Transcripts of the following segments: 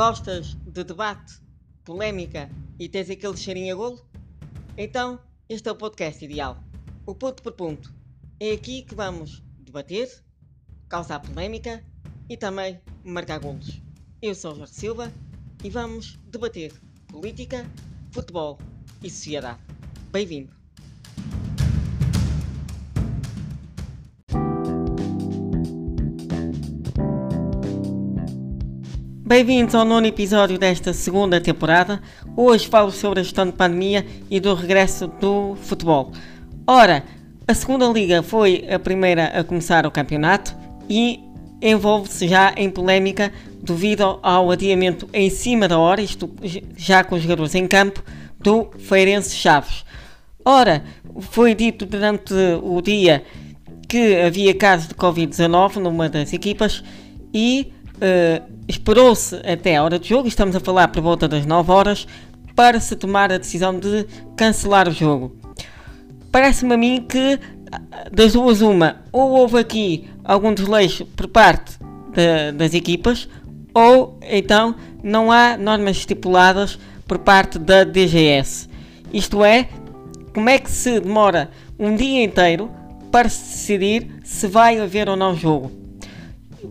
Gostas de debate, polémica e tens aquele cheirinho a golo? Então, este é o podcast ideal. O ponto por ponto. É aqui que vamos debater, causar polémica e também marcar golos. Eu sou Jorge Silva e vamos debater política, futebol e sociedade. Bem-vindo! Bem-vindos ao nono episódio desta segunda temporada. Hoje falo sobre a gestão de pandemia e do regresso do futebol. Ora, a segunda liga foi a primeira a começar o campeonato e envolve-se já em polémica devido ao adiamento em cima da hora, isto já com os jogadores em campo, do Feirense Chaves. Ora, foi dito durante o dia que havia casos de Covid-19 numa das equipas e uh, esperou-se até a hora do jogo, estamos a falar por volta das 9 horas, para se tomar a decisão de cancelar o jogo. Parece-me a mim que das duas uma, ou houve aqui algum desleixo por parte de, das equipas, ou então não há normas estipuladas por parte da DGS. Isto é, como é que se demora um dia inteiro para se decidir se vai haver ou não jogo?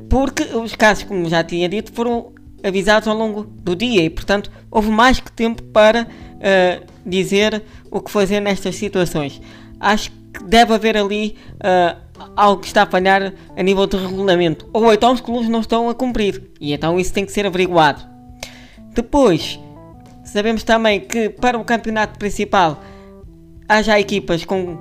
Porque os casos, como já tinha dito, foram avisados ao longo do dia e, portanto, houve mais que tempo para uh, dizer o que fazer nestas situações. Acho que deve haver ali uh, algo que está a falhar a nível de regulamento, ou então os clubes não estão a cumprir, e então isso tem que ser averiguado. Depois, sabemos também que para o campeonato principal há já equipas com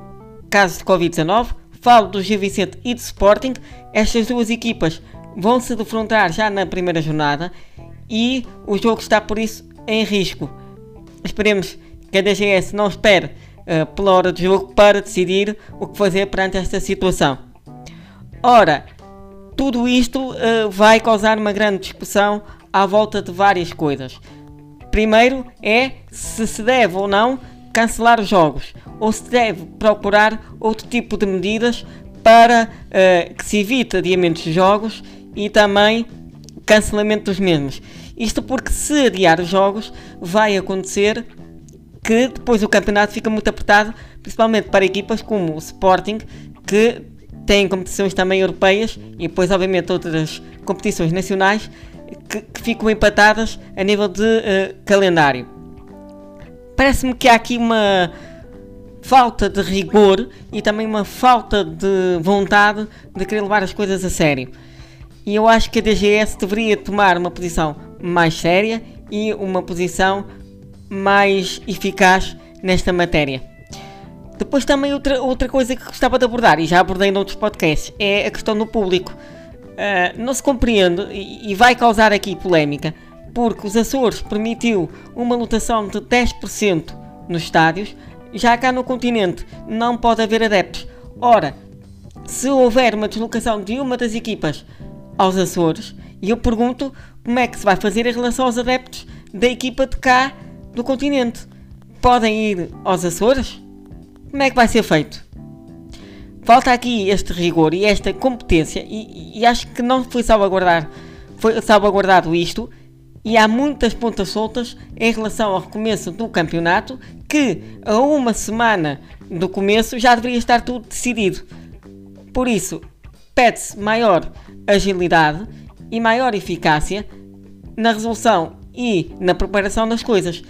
casos de Covid-19, falo do Gil Vicente e do Sporting. Estas duas equipas vão se defrontar já na primeira jornada e o jogo está por isso em risco. Esperemos que a DGS não espere uh, pela hora do jogo para decidir o que fazer perante esta situação. Ora, tudo isto uh, vai causar uma grande discussão à volta de várias coisas. Primeiro é se se deve ou não cancelar os jogos ou se deve procurar outro tipo de medidas para uh, que se evite adiamentos de jogos e também cancelamento dos mesmos. Isto porque se adiar os jogos vai acontecer que depois o campeonato fica muito apertado, principalmente para equipas como o Sporting, que têm competições também europeias e depois obviamente outras competições nacionais que, que ficam empatadas a nível de uh, calendário. Parece-me que há aqui uma falta de rigor e também uma falta de vontade de querer levar as coisas a sério. E eu acho que a DGS deveria tomar uma posição mais séria e uma posição mais eficaz nesta matéria. Depois também outra, outra coisa que gostava de abordar, e já abordei noutros podcasts, é a questão do público. Uh, não se compreende e, e vai causar aqui polémica, porque os Açores permitiu uma lotação de 10% nos estádios, já cá no continente não pode haver adeptos. Ora, se houver uma deslocação de uma das equipas aos Açores, eu pergunto como é que se vai fazer em relação aos adeptos da equipa de cá do continente. Podem ir aos Açores? Como é que vai ser feito? Falta aqui este rigor e esta competência, e, e acho que não foi salvaguardar, foi salvaguardado isto, e há muitas pontas soltas em relação ao recomeço do campeonato que a uma semana do começo já deveria estar tudo decidido. Por isso, pede-se maior agilidade e maior eficácia na resolução e na preparação das coisas.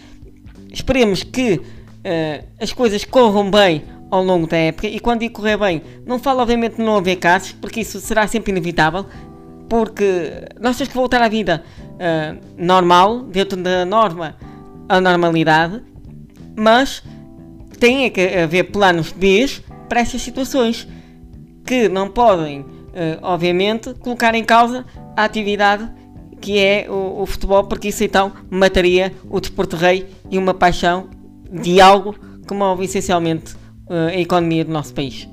Esperemos que uh, as coisas corram bem ao longo da época e quando correr bem, não falo obviamente de não haver casos, porque isso será sempre inevitável, porque nós temos que voltar à vida uh, normal, dentro da norma, a normalidade, mas tem que haver planos B para essas situações que não podem, uh, obviamente, colocar em causa a atividade que é o, o, futebol, porque isso então mataria o desporto rei e uma paixão de algo que move essencialmente uh, a economia do nosso país.